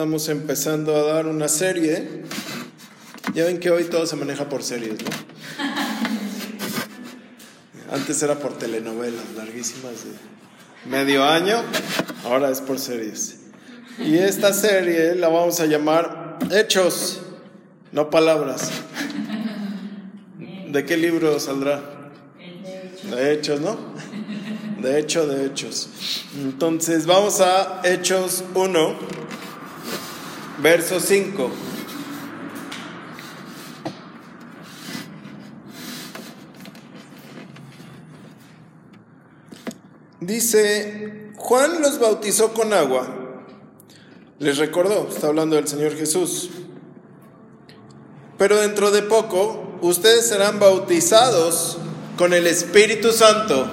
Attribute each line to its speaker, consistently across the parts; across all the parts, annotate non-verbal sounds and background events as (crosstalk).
Speaker 1: Estamos empezando a dar una serie. Ya ven que hoy todo se maneja por series, ¿no? (laughs) Antes era por telenovelas larguísimas de medio año, ahora es por series. Y esta serie la vamos a llamar Hechos, no palabras. ¿De qué libro saldrá? De Hechos, ¿no? De hecho, de Hechos. Entonces vamos a Hechos 1, verso 5. Dice, Juan los bautizó con agua. Les recordó, está hablando del Señor Jesús. Pero dentro de poco, ustedes serán bautizados con el Espíritu Santo.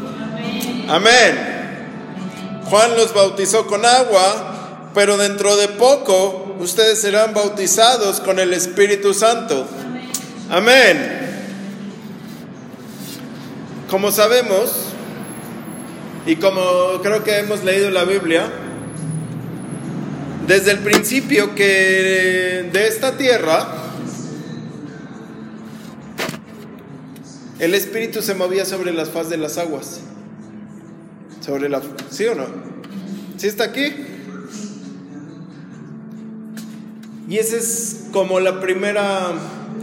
Speaker 1: Amén. Juan los bautizó con agua, pero dentro de poco ustedes serán bautizados con el Espíritu Santo. Amén. Como sabemos, y como creo que hemos leído la Biblia, desde el principio que de esta tierra, el Espíritu se movía sobre las faz de las aguas. Sobre la... ¿Sí o no? ¿Sí está aquí? Y esa es como la primera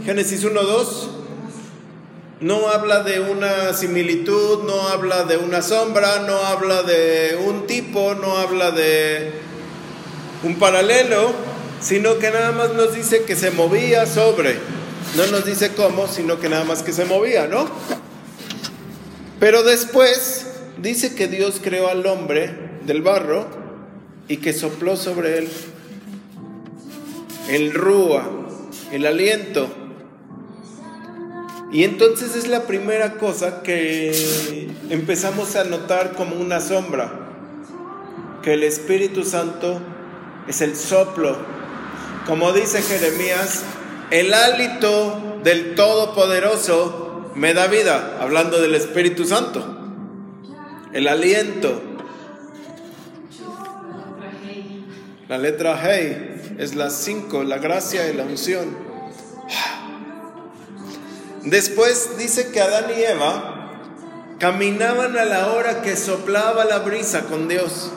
Speaker 1: Génesis 1.2. No habla de una similitud, no habla de una sombra, no habla de un tipo, no habla de un paralelo, sino que nada más nos dice que se movía sobre. No nos dice cómo, sino que nada más que se movía, ¿no? Pero después dice que Dios creó al hombre del barro y que sopló sobre él el rúa, el aliento. Y entonces es la primera cosa que empezamos a notar como una sombra, que el Espíritu Santo es el soplo. Como dice Jeremías, el hálito del Todopoderoso me da vida, hablando del Espíritu Santo. El aliento. La letra Hey es la 5, la gracia y la unción. Después dice que Adán y Eva caminaban a la hora que soplaba la brisa con Dios.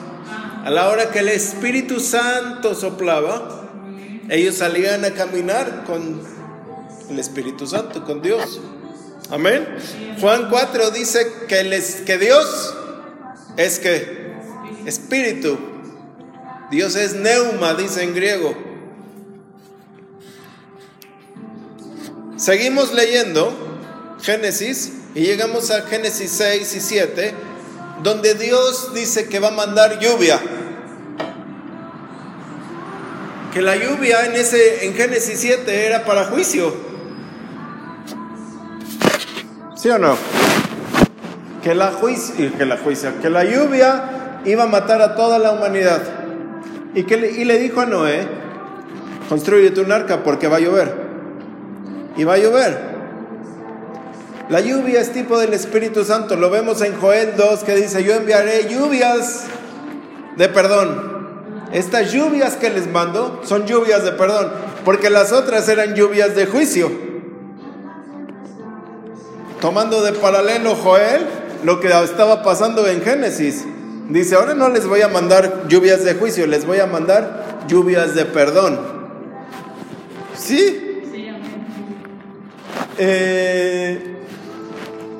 Speaker 1: A la hora que el Espíritu Santo soplaba, ellos salían a caminar con el Espíritu Santo, con Dios. Amén. Juan 4 dice que, les, que Dios es que Espíritu. Dios es neuma, dice en griego. Seguimos leyendo Génesis y llegamos a Génesis 6 y 7, donde Dios dice que va a mandar lluvia. Que la lluvia en, ese, en Génesis 7 era para juicio. ¿Sí o no? Que la, que la que la lluvia iba a matar a toda la humanidad. Y, que le, y le dijo a Noé, construyete un arca porque va a llover. Y va a llover. La lluvia es tipo del Espíritu Santo. Lo vemos en Joel 2 que dice, yo enviaré lluvias de perdón. Estas lluvias que les mando son lluvias de perdón, porque las otras eran lluvias de juicio. Tomando de paralelo Joel lo que estaba pasando en Génesis. Dice, ahora no les voy a mandar lluvias de juicio, les voy a mandar lluvias de perdón. ¿Sí? Eh,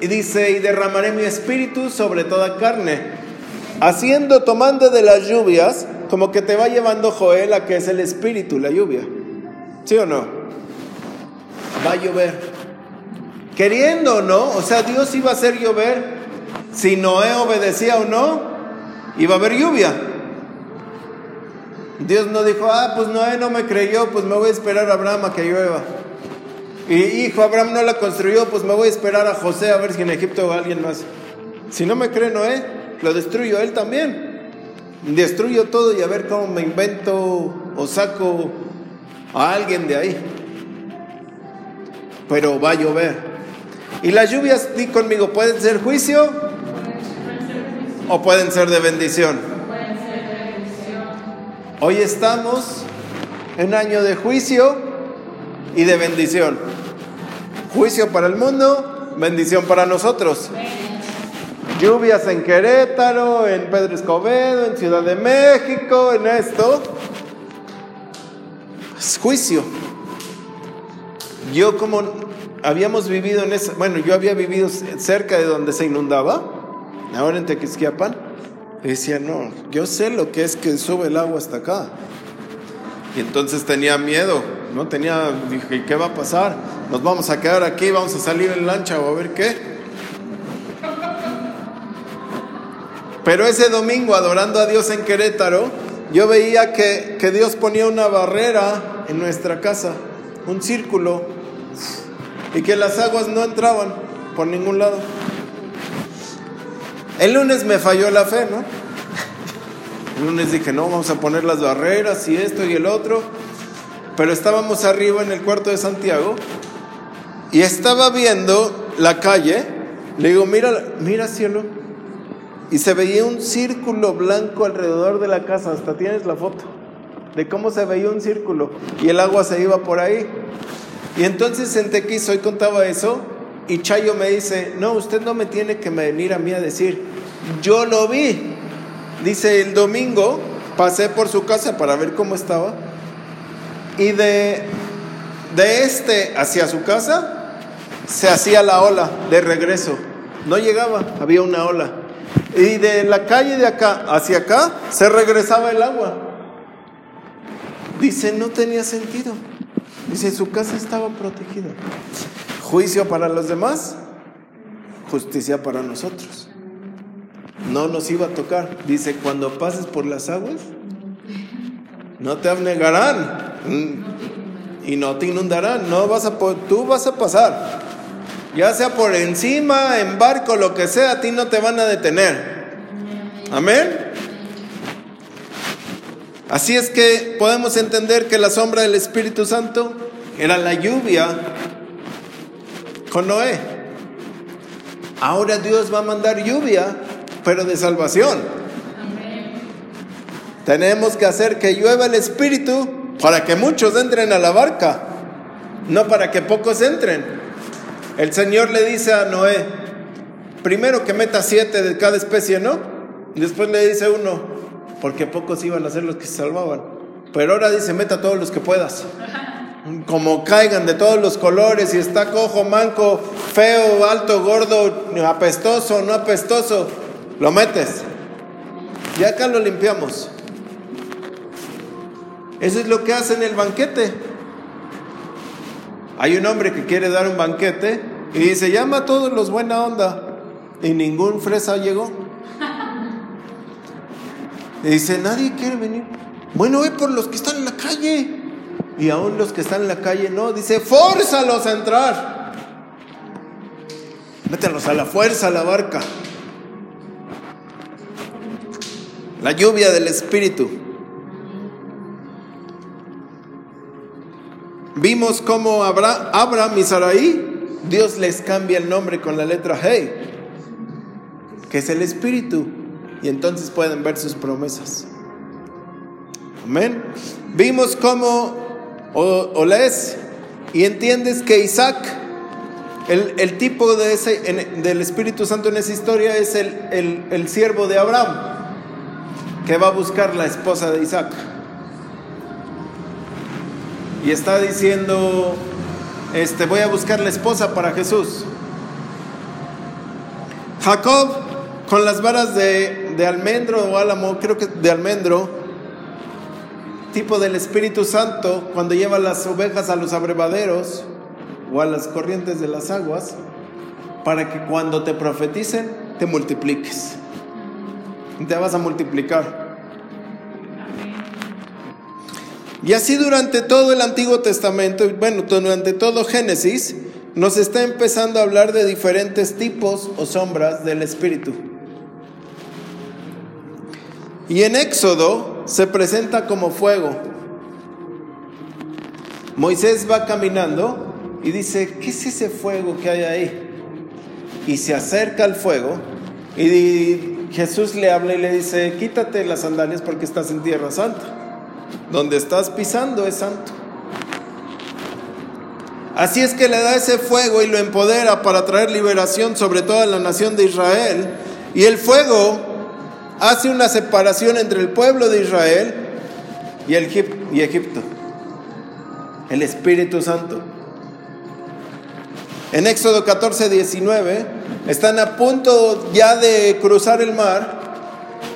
Speaker 1: y dice, y derramaré mi espíritu sobre toda carne, haciendo, tomando de las lluvias, como que te va llevando Joel a que es el espíritu, la lluvia. ¿Sí o no? Va a llover. Queriendo o no, o sea, Dios iba a hacer llover. Si Noé obedecía o no, iba a haber lluvia. Dios no dijo, ah, pues Noé no me creyó, pues me voy a esperar a Abraham a que llueva. Y hijo, Abraham no la construyó, pues me voy a esperar a José a ver si en Egipto hay alguien más. Si no me cree Noé, lo destruyo él también. Destruyo todo y a ver cómo me invento o saco a alguien de ahí. Pero va a llover. Y las lluvias, di conmigo, pueden ser juicio o pueden ser de bendición. Hoy estamos Un año de juicio y de bendición. Juicio para el mundo, bendición para nosotros. Lluvias en Querétaro, en Pedro Escobedo, en Ciudad de México, en esto. Es juicio. Yo como habíamos vivido en esa, bueno, yo había vivido cerca de donde se inundaba, ahora en Tequisquiapan, decía, no, yo sé lo que es que sube el agua hasta acá. Y entonces tenía miedo, no tenía, dije, ¿qué va a pasar? Nos vamos a quedar aquí, vamos a salir en lancha o a ver qué. Pero ese domingo, adorando a Dios en Querétaro, yo veía que, que Dios ponía una barrera en nuestra casa, un círculo, y que las aguas no entraban por ningún lado. El lunes me falló la fe, ¿no? El lunes dije, no, vamos a poner las barreras y esto y el otro. Pero estábamos arriba en el cuarto de Santiago y estaba viendo la calle. Le digo, mira, mira cielo. Y se veía un círculo blanco alrededor de la casa. Hasta tienes la foto de cómo se veía un círculo. Y el agua se iba por ahí. Y entonces en Tequizo, hoy contaba eso. Y Chayo me dice, no, usted no me tiene que venir a mí a decir, yo lo vi. Dice, el domingo pasé por su casa para ver cómo estaba. Y de, de este hacia su casa se hacía la ola de regreso. No llegaba, había una ola. Y de la calle de acá hacia acá se regresaba el agua. Dice, no tenía sentido. Dice, su casa estaba protegida. Juicio para los demás, justicia para nosotros. No nos iba a tocar. Dice, cuando pases por las aguas, no te abnegarán y no te inundarán. No vas a, tú vas a pasar. Ya sea por encima, en barco, lo que sea, a ti no te van a detener. Amén. Así es que podemos entender que la sombra del Espíritu Santo era la lluvia con Noé. Ahora Dios va a mandar lluvia, pero de salvación. Tenemos que hacer que llueva el Espíritu para que muchos entren a la barca, no para que pocos entren. El Señor le dice a Noé, primero que meta siete de cada especie, ¿no? Y después le dice uno, porque pocos iban a ser los que se salvaban. Pero ahora dice, meta todos los que puedas. (laughs) Como caigan de todos los colores, y está cojo, manco, feo, alto, gordo, apestoso, no apestoso, lo metes. Y acá lo limpiamos. Eso es lo que hace en el banquete. Hay un hombre que quiere dar un banquete y dice, llama a todos los buena onda. Y ningún fresa llegó. (laughs) Y dice, nadie quiere venir. Bueno, ve por los que están en la calle. Y aún los que están en la calle no. Dice, fórzalos a entrar. Mételos a la fuerza a la barca. La lluvia del Espíritu. Vimos cómo Abraham y Saraí, Dios les cambia el nombre con la letra Hey, que es el Espíritu y entonces pueden ver sus promesas. Amén. Vimos cómo o, lees y entiendes que Isaac, el, tipo de ese, del Espíritu Santo en esa historia es el, el siervo de Abraham, que va a buscar la esposa de Isaac. Y está diciendo, este, voy a buscar la esposa para Jesús. Jacob con las varas de, de almendro o álamo, creo que de almendro, tipo del Espíritu Santo, cuando lleva las ovejas a los abrevaderos o a las corrientes de las aguas, para que cuando te profeticen, te multipliques. Te vas a multiplicar. Y así durante todo el Antiguo Testamento, bueno, durante todo Génesis, nos está empezando a hablar de diferentes tipos o sombras del Espíritu. Y en Éxodo se presenta como fuego. Moisés va caminando y dice, ¿qué es ese fuego que hay ahí? Y se acerca al fuego y Jesús le habla y le dice, quítate las sandalias porque estás en tierra santa. donde estás pisando es santo. Así es que le da ese fuego y lo empodera para traer liberación sobre toda la nación de Israel. Y el fuego hace una separación entre el pueblo de Israel y, Egipto. El Espíritu Santo. En Éxodo 14, 19, están a punto ya de cruzar el mar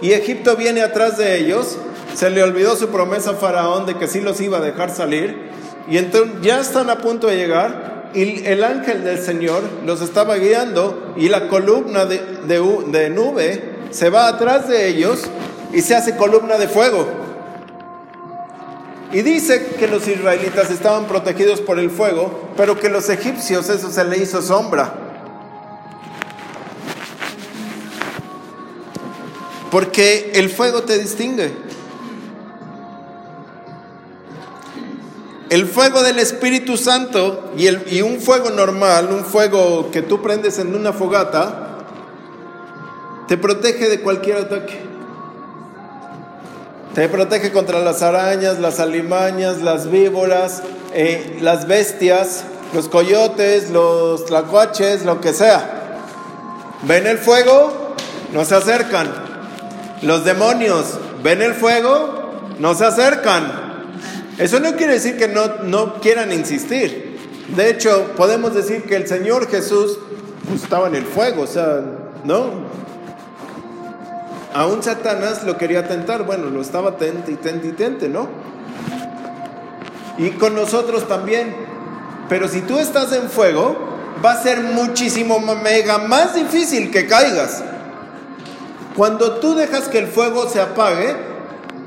Speaker 1: y Egipto viene atrás de ellos. Se le olvidó su promesa a Faraón de que sí los iba a dejar salir. Y entonces ya están a punto de llegar y el ángel del Señor los estaba guiando y la columna de, nube se va atrás de ellos y se hace columna de fuego. Y dice que los israelitas estaban protegidos por el fuego, pero que los egipcios eso se le hizo sombra. Porque el fuego te distingue. El fuego del Espíritu Santo y, el, y un fuego normal, un fuego que tú prendes en una fogata, te protege de cualquier ataque. Te protege contra las arañas, las alimañas, las víboras, eh, las bestias, los coyotes, los tlacuaches, lo que sea. ¿Ven el fuego? No se acercan. Los demonios, ¿ven el fuego? No se acercan. Eso no quiere decir que no, no quieran insistir. De hecho, podemos decir que el Señor Jesús pues, estaba en el fuego, o sea, ¿no? Aún Satanás lo quería tentar, bueno, lo estaba tente y tente y tente, ¿no? Y con nosotros también. Pero si tú estás en fuego, va a ser muchísimo mega más difícil que caigas. Cuando tú dejas que el fuego se apague,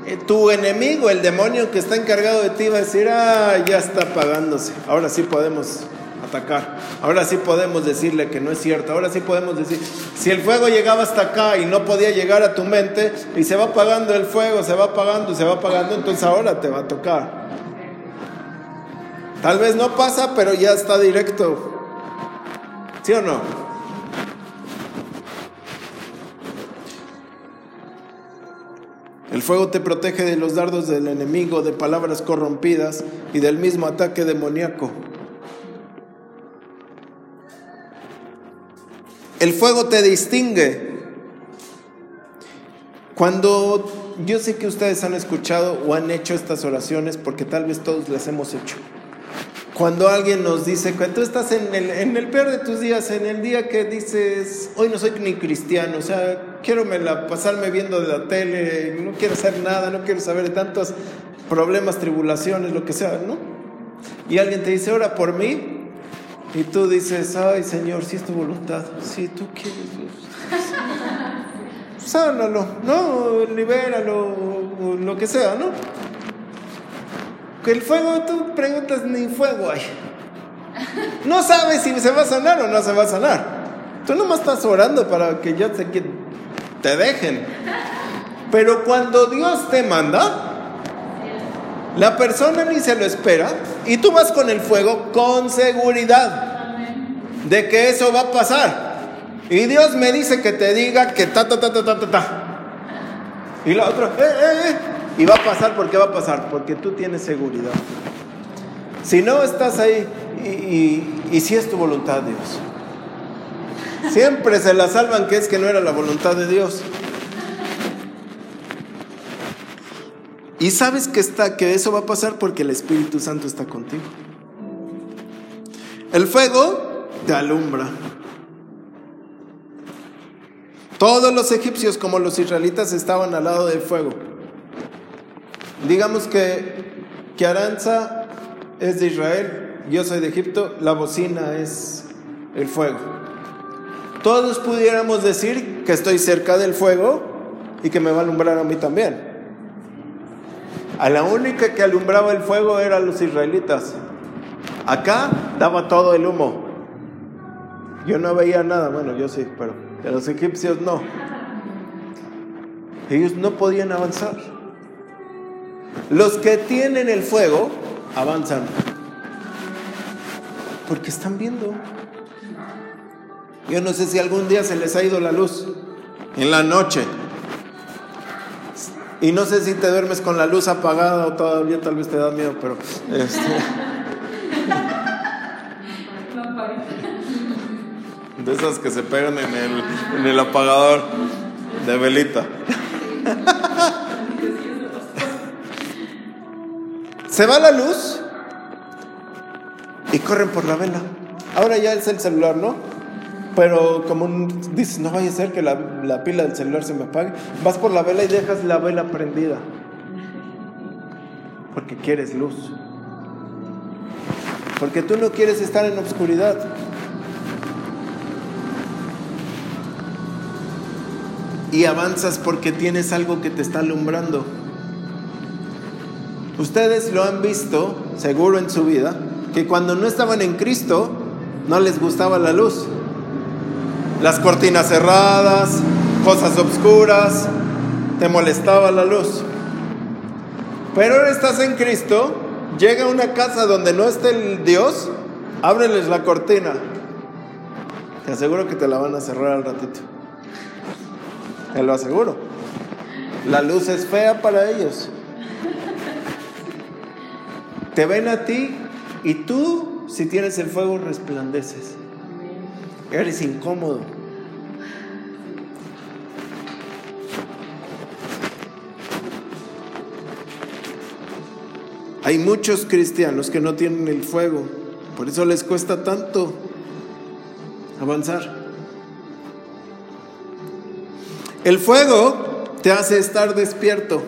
Speaker 1: eh, tu enemigo, el demonio que está encargado de ti, va a decir, ah, ya está apagándose, ahora sí podemos atacar, ahora sí podemos decirle que no es cierto, ahora sí podemos decir, si el fuego llegaba hasta acá y no podía llegar a tu mente y se va apagando el fuego, se va apagando, se va apagando, entonces ahora te va a tocar. Tal vez no pasa, pero ya está directo. ¿Sí o no? El fuego te protege de los dardos del enemigo, de palabras corrompidas y del mismo ataque demoníaco. El fuego te distingue. Cuando yo sé que ustedes han escuchado o han hecho estas oraciones, porque tal vez todos las hemos hecho. Cuando alguien nos dice que tú estás en el, peor de tus días, en el día que dices, hoy no soy ni cristiano, o sea, quiero me la, pasarme viendo de la tele, no quiero hacer nada, no quiero saber de tantos problemas, tribulaciones, lo que sea, ¿no? Y alguien te dice, ora por mí, y tú dices, ay Señor, si es tu voluntad, si tú quieres, sánalo, ¿no? Libéralo, lo que sea, ¿no? el fuego, tú preguntas, ni fuego hay. No sabes si se va a sanar o no se va a sanar. Tú nomás estás orando para que ya te, te dejen. Pero cuando Dios te manda, la persona ni se lo espera y tú vas con el fuego con seguridad de que eso va a pasar. Y Dios me dice que te diga que ta, ta, ta, ta, ta, ta. Y la otra, eh, eh, eh. Y va a pasar porque va a pasar, porque tú tienes seguridad. Si no estás ahí y, si es tu voluntad, Dios. Siempre se la salvan que es que no era la voluntad de Dios. Y sabes que está que eso va a pasar porque el Espíritu Santo está contigo. El fuego te alumbra. Todos los egipcios como los israelitas estaban al lado del fuego. Digamos que, que Aranza es de Israel, yo soy de Egipto, la bocina es el fuego. Todos pudiéramos decir que estoy cerca del fuego y que me va a alumbrar a mí también. A la única que alumbraba el fuego eran los israelitas. Acá daba todo el humo. Yo no veía nada, bueno, yo sí, pero los egipcios no. Ellos no podían avanzar. Los que tienen el fuego avanzan. Porque están viendo. Yo no sé si algún día se les ha ido la luz en la noche. Y no sé si te duermes con la luz apagada o todavía tal vez te da miedo, pero este, de esas que se pegan en el, en el apagador de velita. Se va la luz y corren por la vela. Ahora ya es el celular, ¿no? Pero como dices, no vaya a ser que la, la, pila del celular se me apague, vas por la vela y dejas la vela prendida. Porque quieres luz. Porque tú no quieres estar en obscuridad. Y avanzas porque tienes algo que te está alumbrando. Ustedes lo han visto, seguro en su vida, que cuando no estaban en Cristo, no les gustaba la luz. Las cortinas cerradas, cosas oscuras, te molestaba la luz. Pero ahora estás en Cristo, llega a una casa donde no esté el Dios, ábreles la cortina. Te aseguro que te la van a cerrar al ratito. Te lo aseguro. La luz es fea para ellos. Te ven a ti y tú, si tienes el fuego, resplandeces. Eres incómodo. Hay muchos cristianos que no tienen el fuego, por eso les cuesta tanto avanzar. El fuego te hace estar despierto.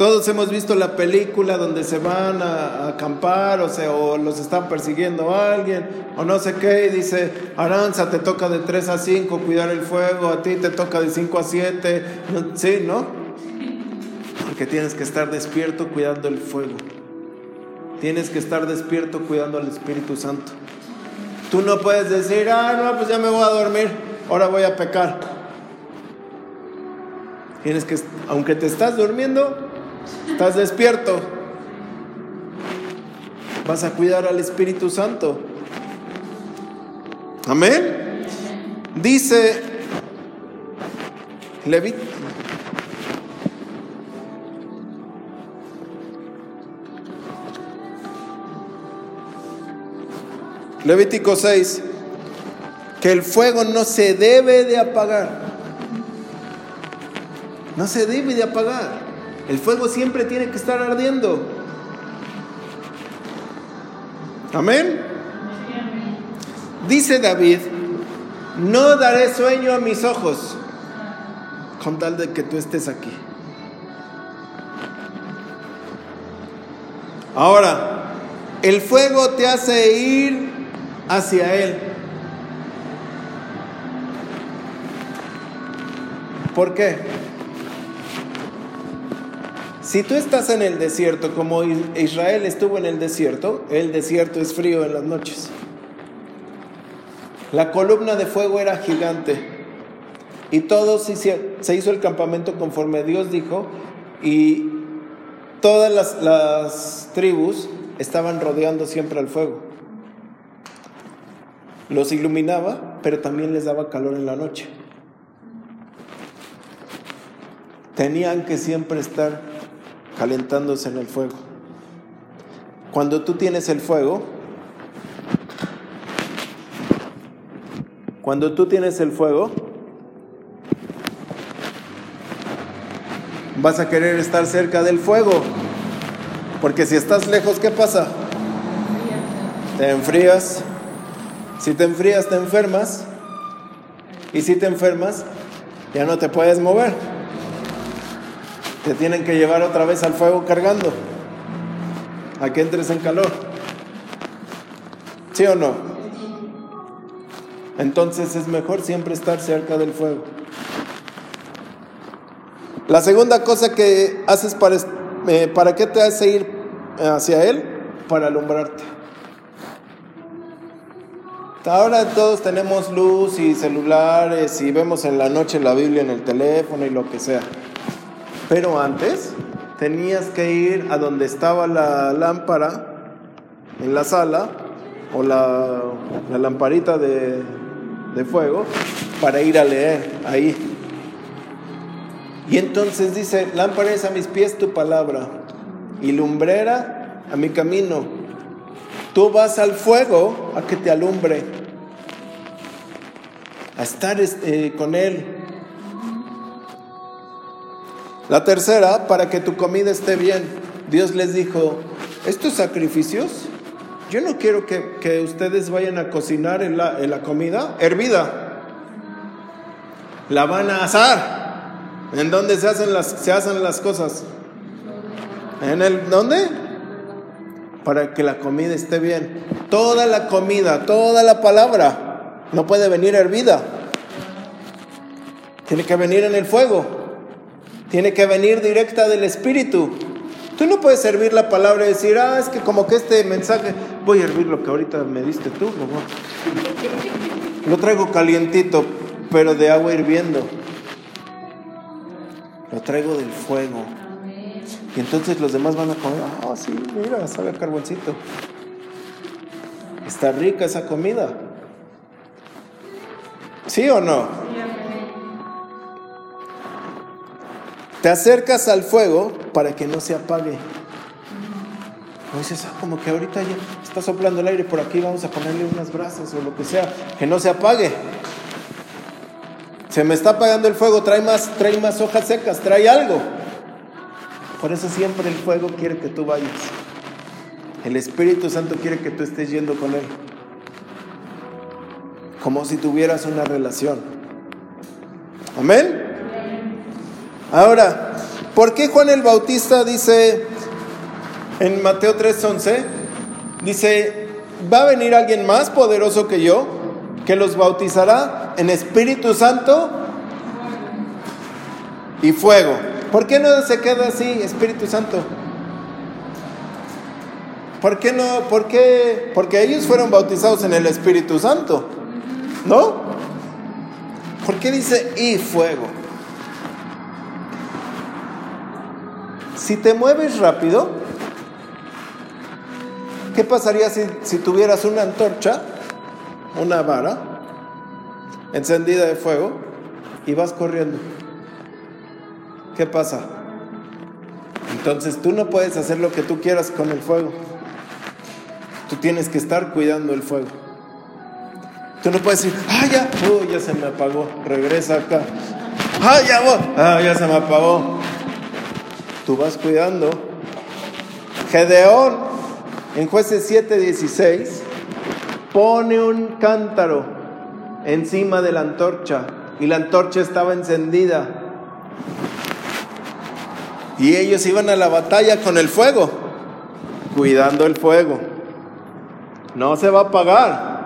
Speaker 1: Todos hemos visto la película donde se van a, acampar o, se, o los están persiguiendo a alguien o no sé qué y dice, Aranza te toca de 3 a 5 cuidar el fuego, a ti te toca de 5 a 7, sí, ¿no? Porque tienes que estar despierto cuidando el fuego. Tienes que estar despierto cuidando al Espíritu Santo. Tú no puedes decir, ah, no, pues ya me voy a dormir, ahora voy a pecar. Tienes que, aunque te estás durmiendo, ¿Estás despierto? Vas a cuidar al Espíritu Santo. Amén. Dice Levit Levítico 6, que el fuego no se debe de apagar. No se debe de apagar. El fuego siempre tiene que estar ardiendo. Amén. Dice David, no daré sueño a mis ojos con tal de que tú estés aquí. Ahora, el fuego te hace ir hacia Él. ¿Por qué? Si tú estás en el desierto, como Israel estuvo en el desierto, el desierto es frío en las noches. La columna de fuego era gigante. Y todo se hizo el campamento conforme Dios dijo. Y todas las, las tribus estaban rodeando siempre al fuego. Los iluminaba, pero también les daba calor en la noche. Tenían que siempre estar calentándose en el fuego. Cuando tú tienes el fuego, cuando tú tienes el fuego, vas a querer estar cerca del fuego. Porque si estás lejos, ¿qué pasa? Te enfrías. Si te enfrías, te enfermas. Y si te enfermas, ya no te puedes mover te tienen que llevar otra vez al fuego cargando, a que entres en calor. ¿Sí o no? Entonces es mejor siempre estar cerca del fuego. La segunda cosa que haces para, eh, ¿para qué te hace ir hacia Él? Para alumbrarte. Ahora todos tenemos luz y celulares y vemos en la noche la Biblia en el teléfono y lo que sea. Pero antes tenías que ir a donde estaba la lámpara en la sala o la, lamparita de, de fuego para ir a leer ahí. Y entonces dice, lámpara es a mis pies tu palabra y lumbrera a mi camino. Tú vas al fuego a que te alumbre, a estar este, con Él. La tercera, para que tu comida esté bien. Dios les dijo, estos sacrificios, yo no quiero que, ustedes vayan a cocinar en la, en la comida hervida. La van a asar. ¿En dónde se hacen las, se hacen las cosas? ¿En el dónde? Para que la comida esté bien. Toda la comida, toda la palabra no puede venir hervida. Tiene que venir en el fuego. Tiene que venir directa del Espíritu. Tú no puedes servir la palabra y decir, ah, es que como que este mensaje, voy a hervir lo que ahorita me diste tú, Lo traigo calientito, pero de agua hirviendo. Lo traigo del fuego. Y entonces los demás van a comer, ah, sí, mira, sabe a carboncito. Está rica esa comida. ¿Sí o no? Te acercas al fuego para que no se apague. Dices, ah, como que ahorita ya está soplando el aire por aquí, vamos a ponerle unas brasas o lo que sea, que no se apague. Se me está apagando el fuego, trae más, trae más hojas secas, trae algo. Por eso siempre el fuego quiere que tú vayas. El Espíritu Santo quiere que tú estés yendo con Él. Como si tuvieras una relación. Amén. Ahora, ¿por qué Juan el Bautista dice en Mateo 3:11? Dice, va a venir alguien más poderoso que yo, que los bautizará en Espíritu Santo y fuego. ¿Por qué no se queda así, Espíritu Santo? ¿Por qué no? ¿Por qué? Porque ellos fueron bautizados en el Espíritu Santo, ¿no? ¿Por qué dice y fuego? Si te mueves rápido, ¿qué pasaría si, tuvieras una antorcha, una vara encendida de fuego y vas corriendo? ¿Qué pasa? Entonces tú no puedes hacer lo que tú quieras con el fuego. Tú tienes que estar cuidando el fuego. Tú no puedes decir, ah, ya, ya se me apagó, regresa acá. Ah, ya, ah, ya se me apagó tú vas cuidando. Gedeón, en jueces 7:16, pone un cántaro encima de la antorcha y la antorcha estaba encendida. Y ellos iban a la batalla con el fuego, cuidando el fuego. No se va a apagar.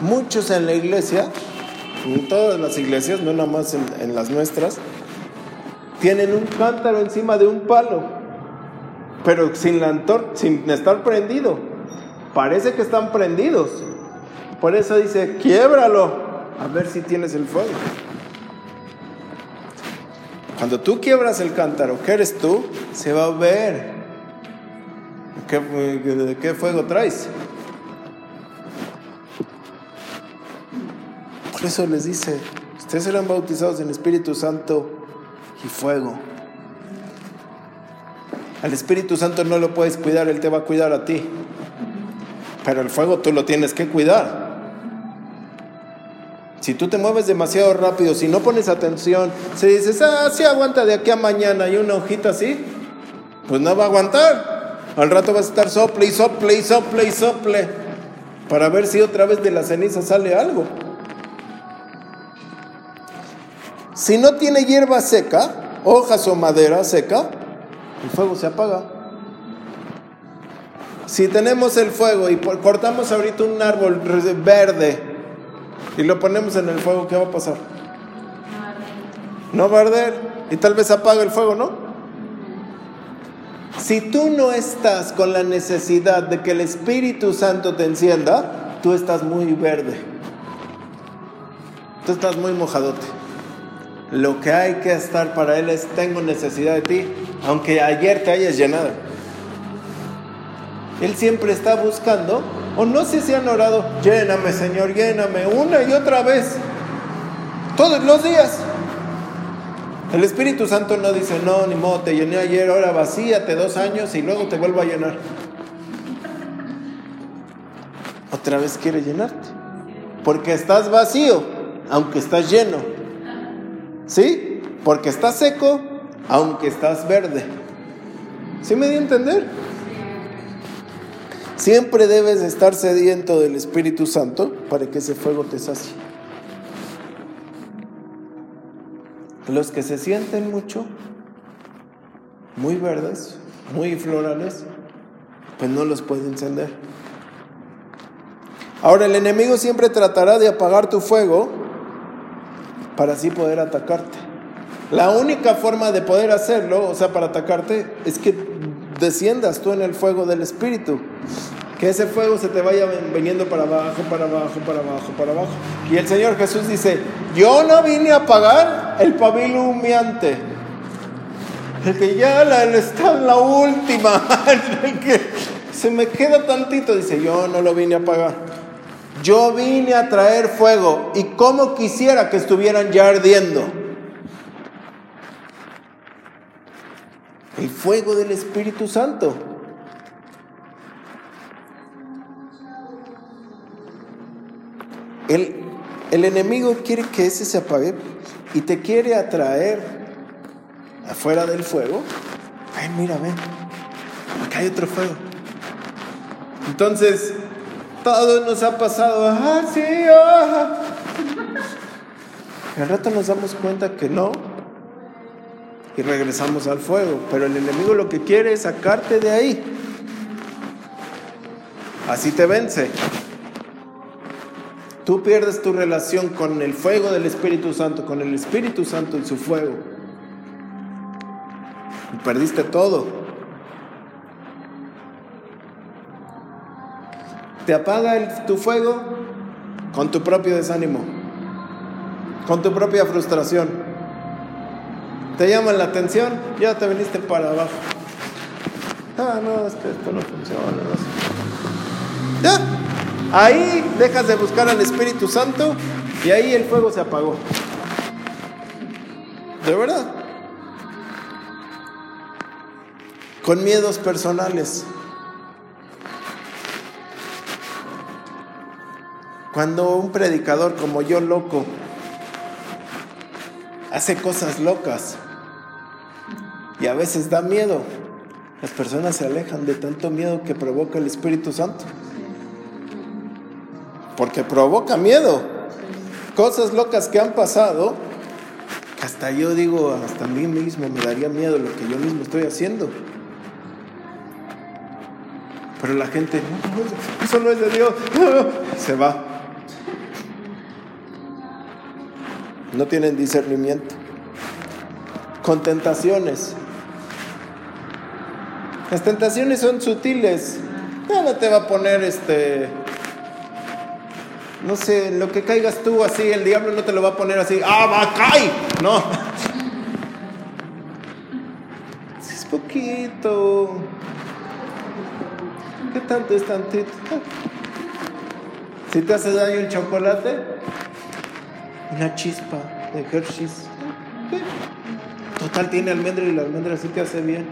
Speaker 1: Muchos en la iglesia, en todas las iglesias, no nada más en, en las nuestras, tienen un cántaro encima de un palo, pero sin, la sin estar prendido. Parece que están prendidos. Por eso dice, quiebralo, a ver si tienes el fuego. Cuando tú quiebras el cántaro, ¿qué eres tú? Se va a ver. ¿Qué, ¿De qué fuego traes? Por eso les dice, ustedes serán bautizados en Espíritu Santo y fuego. Al Espíritu Santo no lo puedes cuidar, Él te va a cuidar a ti. Pero el fuego tú lo tienes que cuidar. Si tú te mueves demasiado rápido, si no pones atención, si dices, ah, aguanta de aquí a mañana y una hojita así, pues no va a aguantar. Al rato vas a estar sople y sople y sople y sople para ver si otra vez de la ceniza sale algo. Si no tiene hierba seca, hojas o madera seca, el fuego se apaga. Si tenemos el fuego y cortamos ahorita un árbol verde y lo ponemos en el fuego, ¿qué va a pasar? No va a arder y tal vez apaga el fuego, ¿no? Si tú no estás con la necesidad de que el Espíritu Santo te encienda, tú estás muy verde. Tú estás muy mojadote. Lo que hay que estar para Él es, tengo necesidad de ti, aunque ayer te hayas llenado. Él siempre está buscando, o no sé si han orado, lléname Señor, lléname una y otra vez, todos los días. El Espíritu Santo no dice, no, ni modo, te llené ayer, ahora vacíate dos años y luego te vuelvo a llenar. Otra vez quiere llenarte. Porque estás vacío, aunque estás lleno. ¿Sí? Porque estás seco, aunque estás verde. ¿Sí me di a entender? Siempre debes estar sediento del Espíritu Santo para que ese fuego te sacie. Los que se sienten mucho, muy verdes, muy florales, pues no los puede encender. Ahora el enemigo siempre tratará de apagar tu fuego para así poder atacarte. La única forma de poder hacerlo, o sea, para atacarte, es que desciendas tú en el fuego del Espíritu. Que ese fuego se te vaya viniendo para abajo, para abajo, para abajo, para abajo. Y el Señor Jesús dice, yo no vine a apagar el pabilo humeante. El que ya la, está en la última, (laughs) el que se me queda tantito, dice, yo no lo vine a apagar. Yo vine a traer fuego y como quisiera que estuvieran ya ardiendo. El fuego del Espíritu Santo. El, el enemigo quiere que ese se apague y te quiere atraer afuera del fuego. Ay, mira, ven, acá hay otro fuego. Entonces, todo nos ha pasado, sí, ah. Al rato nos damos cuenta que no, y regresamos al fuego. Pero el enemigo lo que quiere es sacarte de ahí. Así te vence. Tú pierdes tu relación con el fuego del Espíritu Santo, con el Espíritu Santo y su fuego. Y perdiste todo. Te apaga tu fuego con tu propio desánimo, con tu propia frustración. Te llaman la atención, ya te viniste para abajo. Ah, no, es que esto no funciona. Ya, ahí dejas de buscar al Espíritu Santo y ahí el fuego se apagó. De verdad. Con miedos personales. Cuando un predicador como yo loco hace cosas locas y a veces da miedo, las personas se alejan de tanto miedo que provoca el Espíritu Santo. Porque provoca miedo. Cosas locas que han pasado, que hasta yo digo, hasta a mí mismo me daría miedo lo que yo mismo estoy haciendo. Pero la gente, eso no es de Dios, (laughs) se va. No tienen discernimiento. Con tentaciones. Las tentaciones son sutiles. No, te va a poner este. No sé, lo que caigas tú así, el diablo no te lo va a poner así. ¡Ah, va, cae! No. (laughs) Es poquito. ¿Qué tanto es tantito? Si te hace daño el chocolate, una chispa de Hershey's. Total tiene almendra y la almendra sí te hace bien.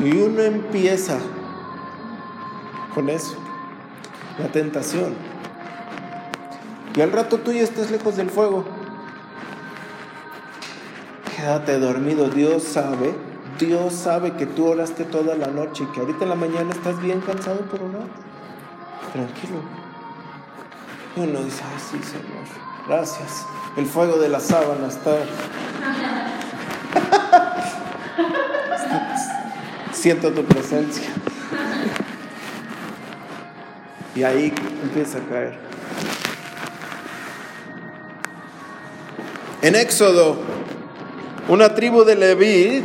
Speaker 1: Y uno empieza con eso, la tentación. Y al rato tú ya estás lejos del fuego. Quédate dormido, Dios sabe, Dios sabe que tú oraste toda la noche y que ahorita en la mañana estás bien cansado, pero no. Tranquilo. Uno dice, ay sí, Señor, gracias. El fuego de la sábana está... (laughs) Siento tu presencia. Y ahí empieza a caer. En Éxodo, una tribu de Leví,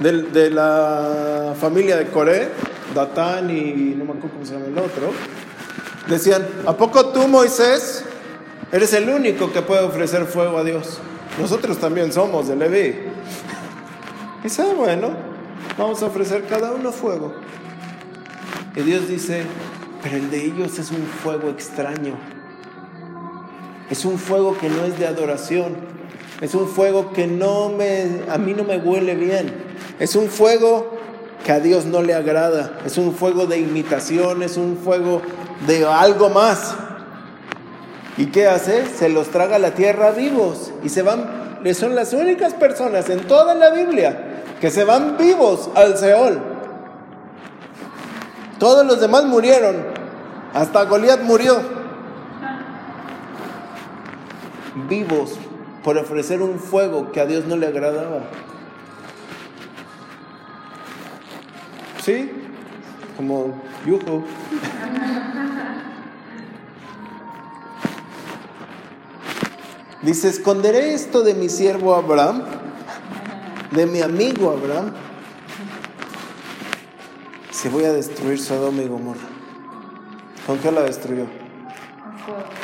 Speaker 1: de, de la familia de Coré, Datán y no me acuerdo cómo se llama el otro, Decían, ¿a poco tú, Moisés, eres el único que puede ofrecer fuego a Dios? Nosotros también somos de Leví. Dice, ah, bueno, vamos a ofrecer cada uno fuego. Y Dios dice, pero el de ellos es un fuego extraño. Es un fuego que no es de adoración. Es un fuego que no me, a mí no me huele bien. Es un fuego que a Dios no le agrada. Es un fuego de imitación, es un fuego de algo más. ¿Y qué hace? Se los traga a la tierra vivos y se van. Son las únicas personas en toda la Biblia que se van vivos al Seol. Todos los demás murieron. Hasta Goliat murió. Vivos por ofrecer un fuego que a Dios no le agradaba. ¿Sí? Como yujo. Dice, esconderé esto de mi siervo Abraham, de mi amigo Abraham, si voy a destruir Sodoma y Gomorra. ¿Con qué la destruyó?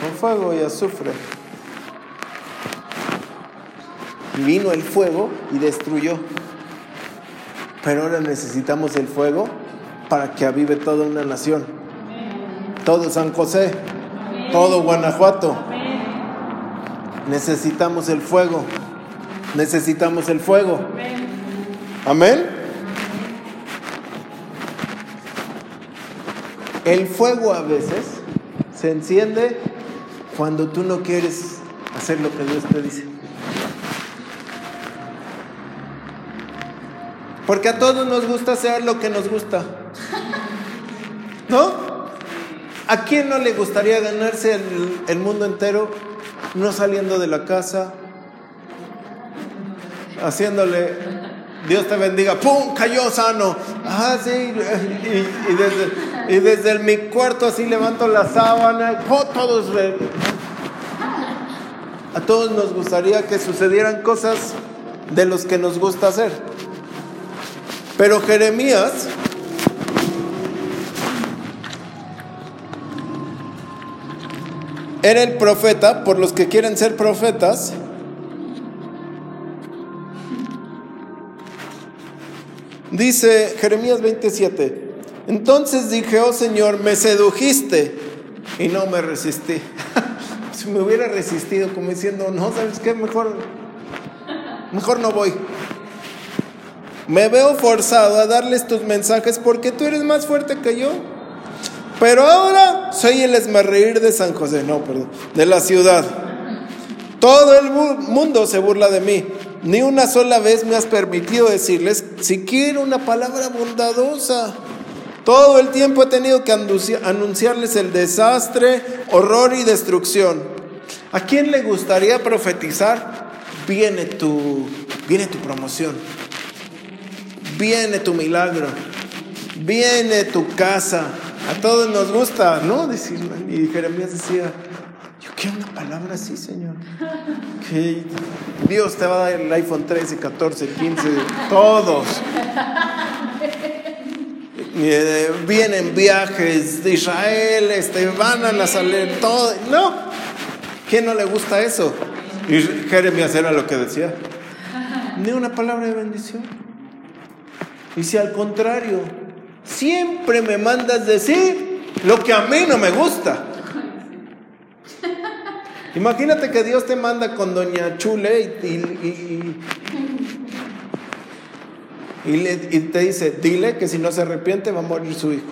Speaker 1: Con fuego y azufre. Vino el fuego y destruyó. Pero ahora necesitamos el fuego para que avive toda una nación. Todo San José, todo Guanajuato. Necesitamos el fuego. Necesitamos el fuego. Amén. El fuego a veces se enciende cuando tú no quieres hacer lo que Dios te dice. Porque a todos nos gusta hacer lo que nos gusta. ¿No? ¿A quién no le gustaría ganarse el, mundo entero no saliendo de la casa, haciéndole, Dios te bendiga, ¡pum! cayó sano. Ah, sí, y, desde, y desde mi cuarto así levanto la sábana, ¡oh, todos! A todos nos gustaría que sucedieran cosas de los que nos gusta hacer. Pero Jeremías era el profeta, por los que quieren ser profetas, dice Jeremías 27, entonces dije, oh Señor, me sedujiste y no me resistí. (laughs) si me hubiera resistido como diciendo, no, ¿sabes qué? Mejor, mejor no voy. Me veo forzado a darles tus mensajes porque tú eres más fuerte que yo. Pero ahora soy el esmarreír de San José, no, perdón, de la ciudad. Todo el mundo se burla de mí. Ni una sola vez me has permitido decirles siquiera una palabra bondadosa. Todo el tiempo he tenido que anunciarles el desastre, horror y destrucción. ¿A quién le gustaría profetizar? Viene tu, viene tu promoción. Viene tu milagro. Viene tu casa a todos nos gusta, ¿no? Decir, y Jeremías decía, yo quiero una palabra así, Señor. (laughs) Que Dios te va a dar el iPhone 13, 14, 15, todos. Eh, vienen viajes de Israel, este, van a salir todo. No, ¿quién no le gusta eso? Y Jeremías era lo que decía. (laughs) Ni una palabra de bendición. Y si al contrario, siempre me mandas decir lo que a mí no me gusta. (laughs) Imagínate que Dios te manda con Doña Chule y, y, te dice, dile que si no se arrepiente va a morir su hijo.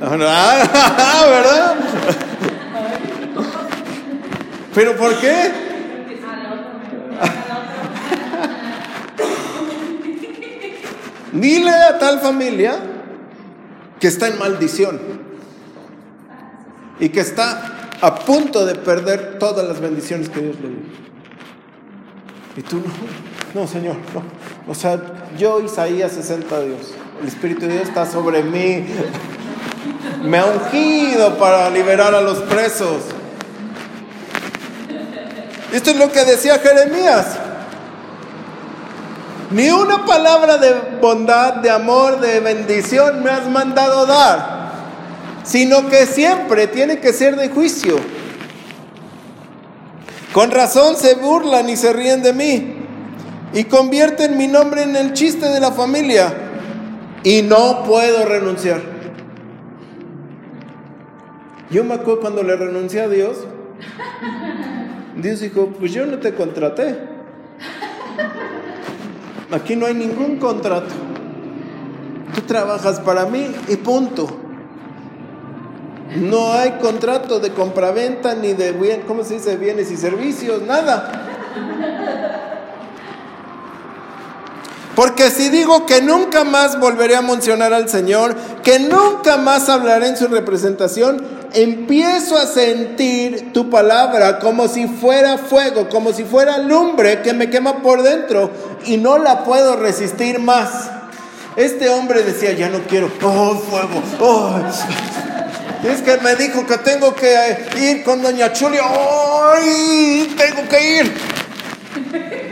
Speaker 1: Ah, (laughs) ¿verdad? ¿Pero por qué? Dile a tal familia que está en maldición y que está a punto de perder todas las bendiciones que Dios le dio. Y tú no, no, Señor, no. O sea, yo, Isaías 60 Dios, el Espíritu de Dios está sobre mí. Me ha ungido para liberar a los presos. Esto es lo que decía Jeremías. Ni una palabra de bondad, de amor, de bendición me has mandado dar, sino que siempre tiene que ser de juicio. Con razón se burlan y se ríen de mí y convierten mi nombre en el chiste de la familia y no puedo renunciar. Yo me acuerdo cuando le renuncié a Dios, Dios dijo, pues yo no te contraté. Aquí no hay ningún contrato. Tú trabajas para mí y punto. No hay contrato de compraventa ni de bien, ¿cómo se dice? bienes y servicios, nada. Porque si digo que nunca más volveré a mencionar al Señor, que nunca más hablaré en su representación, empiezo a sentir tu palabra como si fuera fuego, como si fuera lumbre que me quema por dentro y no la puedo resistir más. Este hombre decía, ya no quiero, oh, fuego, oh. Es que me dijo que tengo que ir con doña Chulia, ¡ay! Tengo que ir.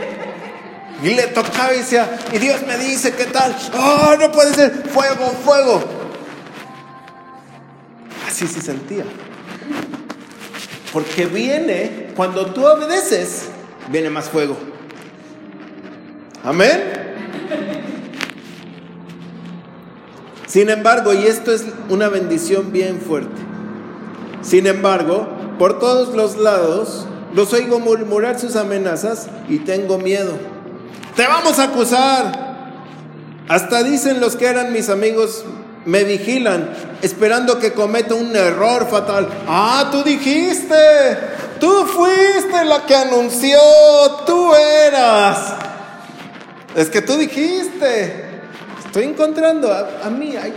Speaker 1: Y le tocaba y decía, y Dios me dice, ¿qué tal? ¡Oh, no puede ser! ¡Fuego, fuego! Así se sentía. Porque viene, cuando tú obedeces, viene más fuego. Amén. Sin embargo, y esto es una bendición bien fuerte, sin embargo, por todos los lados los oigo murmurar sus amenazas y tengo miedo. Te vamos a acusar. Hasta dicen los que eran mis amigos, me vigilan, esperando que cometa un error fatal. Ah, tú dijiste, tú fuiste la que anunció, tú eras. Es que tú dijiste. Estoy encontrando a, mí, hay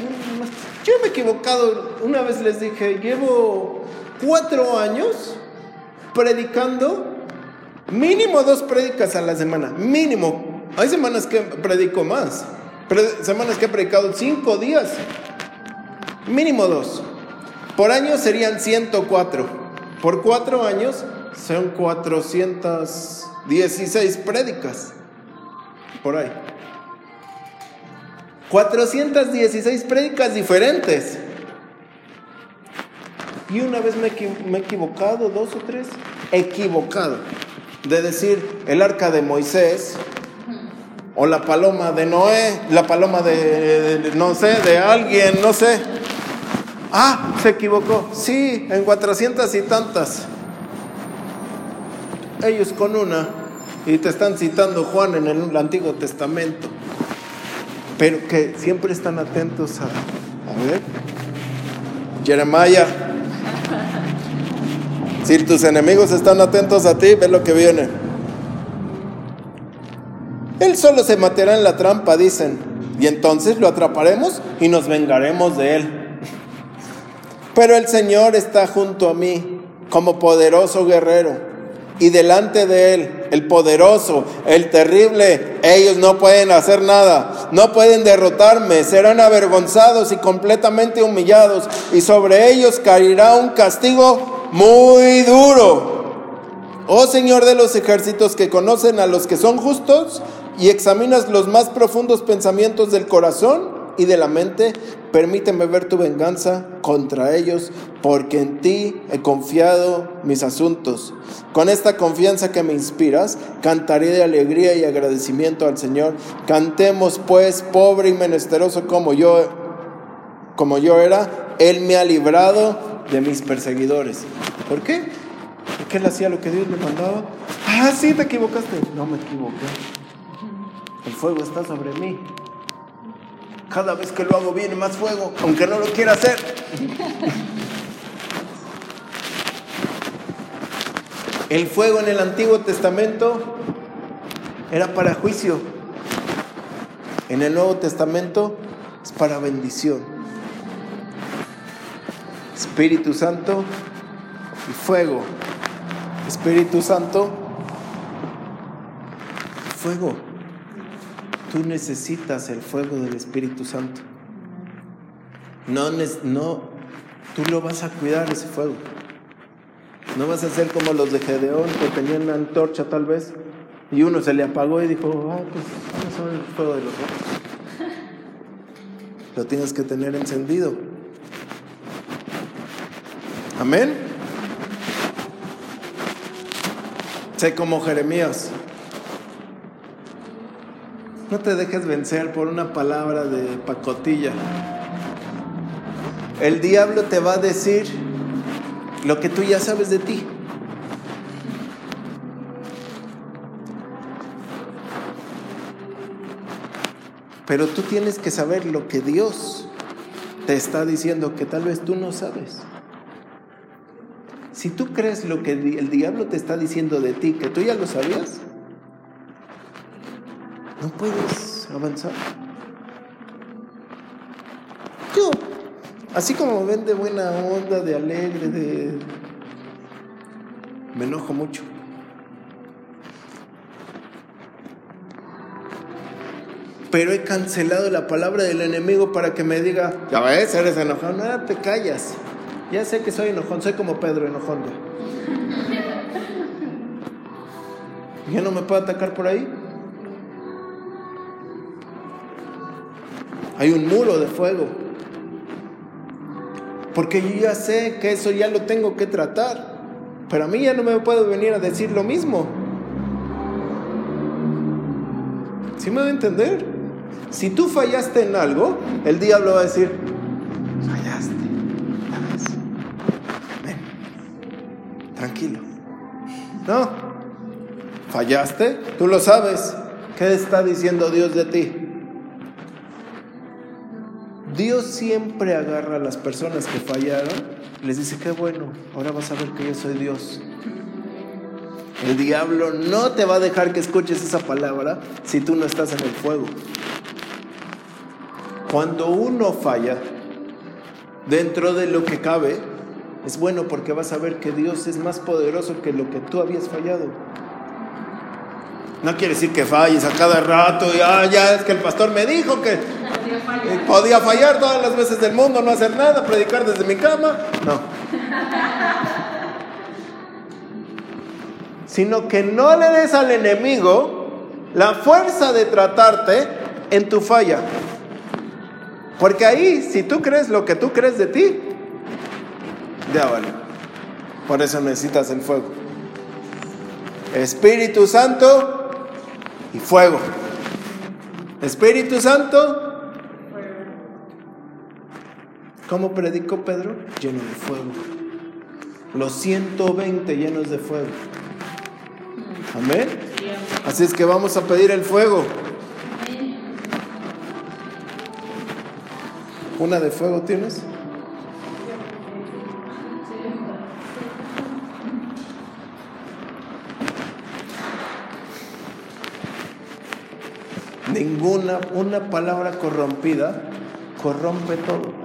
Speaker 1: yo me he equivocado. Una vez les dije, llevo cuatro años predicando Mínimo dos prédicas a la semana, mínimo. Hay semanas que predico más, semanas que he predicado cinco días, mínimo dos. Por año serían 104. Por cuatro años son 416 prédicas. Por ahí. 416 prédicas diferentes. Y una vez me, me he equivocado, dos o tres. Equivocado de decir el arca de Moisés o la paloma de Noé, la paloma de, no sé, de alguien, no sé. Ah, se equivocó. Sí, en cuatrocientas y tantas. Ellos con una. Y te están citando Juan en el Antiguo Testamento. Pero que siempre están atentos a... A ver. Jeremiah si tus enemigos están atentos a ti, ve lo que viene. Él solo se matará en la trampa, dicen, y entonces lo atraparemos y nos vengaremos de él. Pero el Señor está junto a mí como poderoso guerrero, y delante de él, el poderoso, el terrible, ellos no pueden hacer nada, no pueden derrotarme, serán avergonzados y completamente humillados, y sobre ellos caerá un castigo muy duro. Oh Señor de los ejércitos que conocen a los que son justos y examinas los más profundos pensamientos del corazón y de la mente, permíteme ver tu venganza contra ellos, porque en ti he confiado mis asuntos. Con esta confianza que me inspiras, cantaré de alegría y agradecimiento al Señor. Cantemos pues, pobre y menesteroso como yo, como yo era, Él me ha librado de mis perseguidores. ¿Por qué? Porque él hacía lo que Dios le mandaba. Ah, sí, te equivocaste. No me equivoqué. El fuego está sobre mí. Cada vez que lo hago viene más fuego, aunque no lo quiera hacer. El fuego en el Antiguo Testamento era para juicio. En el Nuevo Testamento es para bendición. Espíritu Santo y fuego. Espíritu Santo, fuego. Tú necesitas el fuego del Espíritu Santo. No, no, tú lo vas a cuidar ese fuego. No vas a ser como los de Gedeón que tenían una antorcha tal vez y uno se le apagó y dijo, ah, pues vamos a el fuego de los otros. Lo tienes que tener encendido. Amén. Sé como Jeremías. No te dejes vencer por una palabra de pacotilla. El diablo te va a decir lo que tú ya sabes de ti. Pero tú tienes que saber lo que Dios te está diciendo que tal vez tú no sabes. Si tú crees lo que el diablo te está diciendo de ti, que tú ya lo sabías, no puedes avanzar. Yo, así como ven de buena onda, de alegre, de... Me enojo mucho. Pero he cancelado la palabra del enemigo para que me diga, ya ves, eres enojón, no te callas. Ya sé que soy enojón, soy como Pedro enojón. (laughs) ¿Ya no me puede atacar por ahí? Hay un muro de fuego. Porque yo ya sé que eso ya lo tengo que tratar. Pero a mí ya no me puedo venir a decir lo mismo. ¿Sí me va a entender? Si tú fallaste en algo, el diablo va a decir, fallaste. Ven, tranquilo. No, fallaste, tú lo sabes. ¿Qué está diciendo Dios de ti? Dios siempre agarra a las personas que fallaron les dice, qué bueno, ahora vas a ver que yo soy Dios. El diablo no te va a dejar que escuches esa palabra si tú no estás en el fuego. Cuando uno falla, dentro de lo que cabe, es bueno porque vas a ver que Dios es más poderoso que lo que tú habías fallado. No quiere decir que falles a cada rato y ah, ya es que el pastor me dijo que podía fallar todas las veces del mundo, no hacer nada, predicar desde mi cama. No. (laughs) Sino que no le des al enemigo la fuerza de tratarte en tu falla. Porque ahí, si tú crees lo que tú crees de ti, ya vale. Por eso necesitas el fuego. Espíritu Santo y fuego. Espíritu Santo. ¿Cómo predicó Pedro? Lleno de fuego. Los 120 llenos de fuego. Amén. Así es que vamos a pedir el fuego. ¿Una de fuego tienes? Ninguna, una palabra corrompida corrompe todo.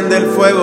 Speaker 1: Enciende el fuego.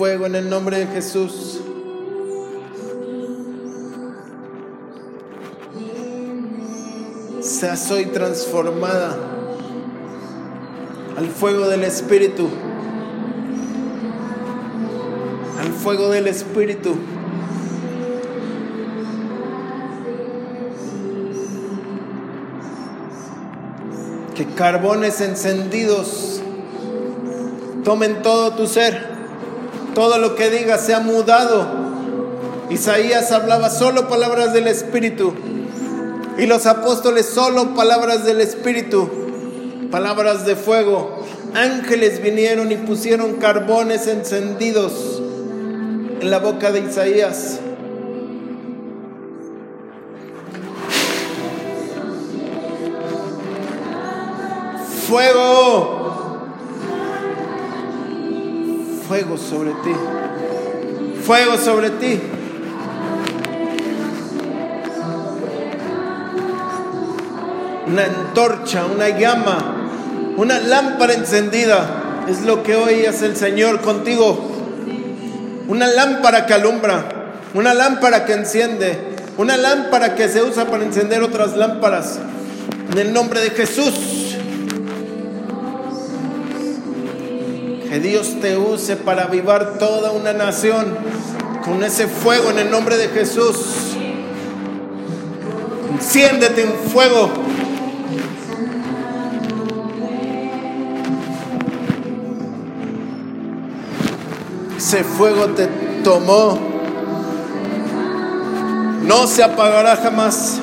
Speaker 1: Fuego en el nombre de Jesús. Sea soy transformada al fuego del Espíritu. Al fuego del Espíritu. que carbones encendidos tomen todo tu ser, todo lo que digas sea mudado. Isaías hablaba solo palabras del Espíritu y los apóstoles solo palabras del Espíritu, palabras de fuego. Ángeles vinieron y pusieron carbones encendidos en la boca de Isaías. fuego. Fuego sobre ti. Fuego sobre ti. Una antorcha, una llama, una lámpara encendida. Es lo que hoy hace el Señor contigo. Una lámpara que alumbra, una lámpara que enciende, una lámpara que se usa para encender otras lámparas. En el nombre de Jesús. Que Dios te use para avivar toda una nación con ese fuego en el nombre de Jesús. Enciéndete en fuego. Ese fuego te tomó. No se apagará jamás.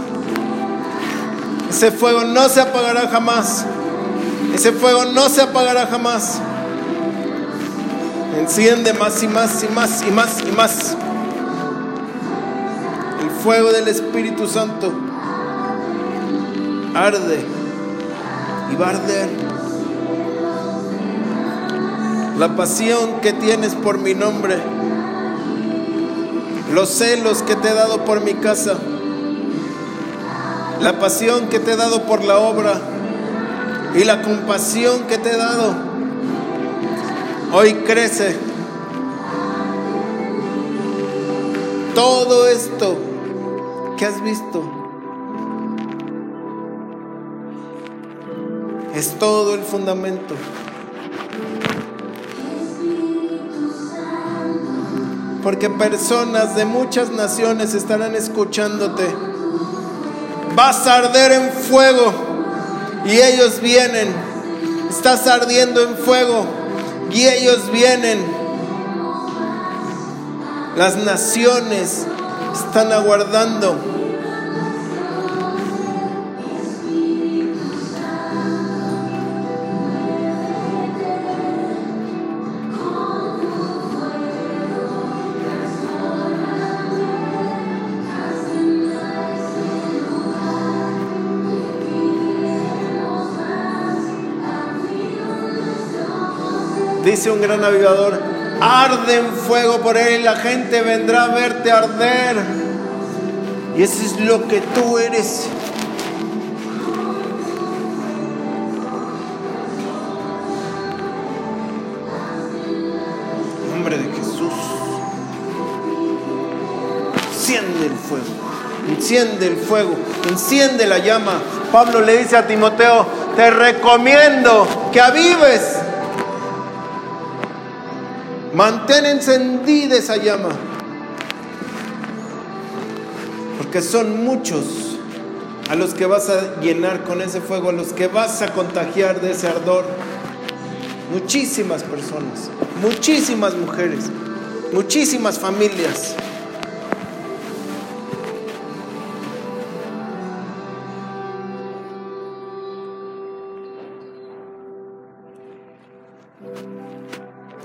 Speaker 1: Ese fuego no se apagará jamás. Ese fuego no se apagará jamás. Enciende más y más y más y más y más. El fuego del Espíritu Santo arde y va a arder. La pasión que tienes por mi nombre, los celos que te he dado por mi casa, la pasión que te he dado por la obra y la compasión que te he dado hoy crece. Todo esto que has visto es todo el fundamento. Porque personas de muchas naciones estarán escuchándote. Vas a arder en fuego y ellos vienen. Estás ardiendo en fuego y ellos vienen. Las naciones están aguardando. Un gran avivador, arde en fuego por él la gente vendrá a verte arder. Y eso es lo que tú eres. Nombre de Jesús. Enciende el fuego. Enciende el fuego. Enciende la llama. Pablo le dice a Timoteo, te recomiendo que avives Mantén encendida esa llama. Porque son muchos a los que vas a llenar con ese fuego, a los que vas a contagiar de ese ardor. Muchísimas personas, muchísimas mujeres, muchísimas familias.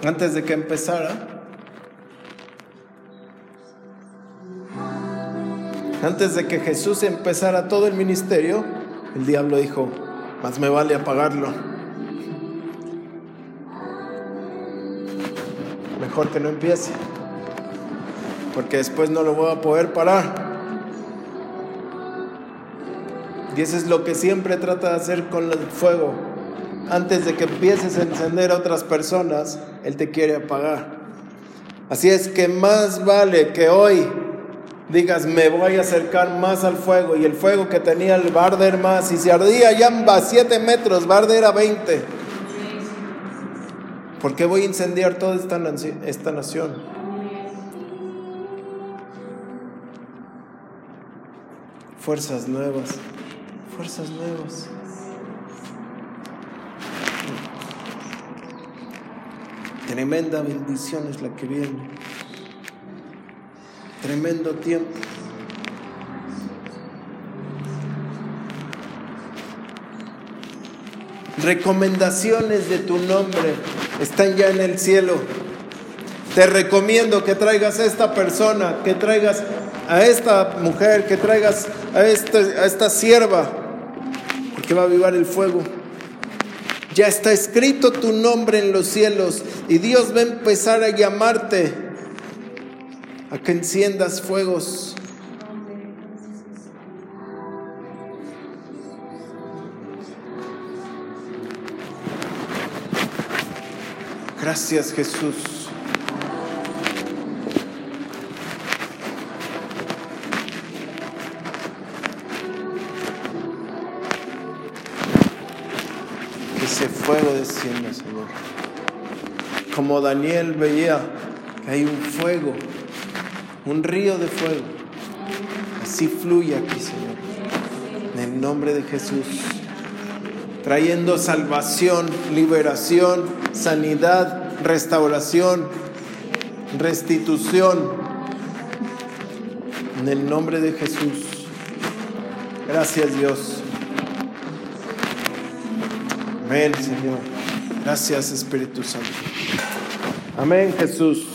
Speaker 1: Antes de que empezara, antes de que Jesús empezara todo el ministerio, el diablo dijo, más me vale apagarlo. Mejor que no empiece, porque después no lo voy a poder parar. Y eso es lo que siempre trata de hacer con el fuego antes de que empieces a encender a otras personas, Él te quiere apagar. Así es que más vale que hoy digas, me voy a acercar más al fuego y el fuego que tenía el barder más, y se ardía ya a 7 metros, barder a 20. ¿Por qué voy a incendiar toda esta, esta nación? Fuerzas nuevas, fuerzas nuevas. Tremenda bendición es la que viene. Tremendo tiempo. Recomendaciones de tu nombre están ya en el cielo. Te recomiendo que traigas a esta persona, que traigas a esta mujer, que traigas a esta, a esta sierva, porque va a avivar el fuego. Ya está escrito tu nombre en los cielos y Dios va a empezar a llamarte a que enciendas fuegos. Gracias Jesús. Como Daniel veía que hay un fuego, un río de fuego. Así fluye aquí, Señor. En el nombre de Jesús. Trayendo salvación, liberación, sanidad, restauración, restitución. En el nombre de Jesús. Gracias Dios. Amén, Señor. Gracias, Espíritu Santo. Amén, Jesús.